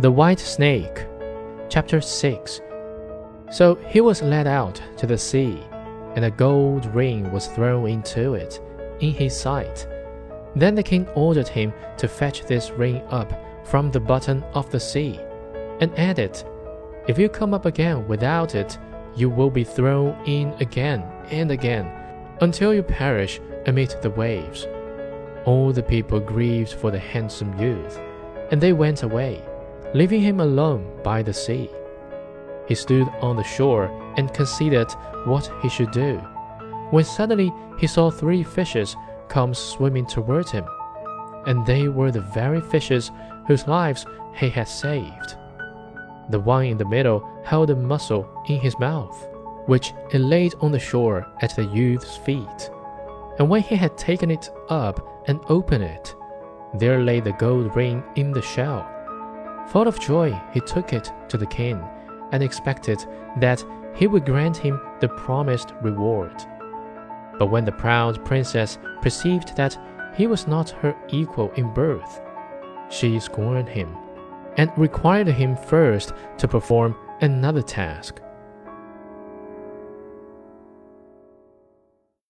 The White Snake, Chapter 6. So he was led out to the sea, and a gold ring was thrown into it in his sight. Then the king ordered him to fetch this ring up from the bottom of the sea, and added, If you come up again without it, you will be thrown in again and again, until you perish amid the waves. All the people grieved for the handsome youth, and they went away leaving him alone by the sea. He stood on the shore and considered what he should do, when suddenly he saw three fishes come swimming toward him, and they were the very fishes whose lives he had saved. The one in the middle held a mussel in his mouth, which he laid on the shore at the youth's feet. And when he had taken it up and opened it, there lay the gold ring in the shell Full of joy, he took it to the king and expected that he would grant him the promised reward. But when the proud princess perceived that he was not her equal in birth, she scorned him and required him first to perform another task.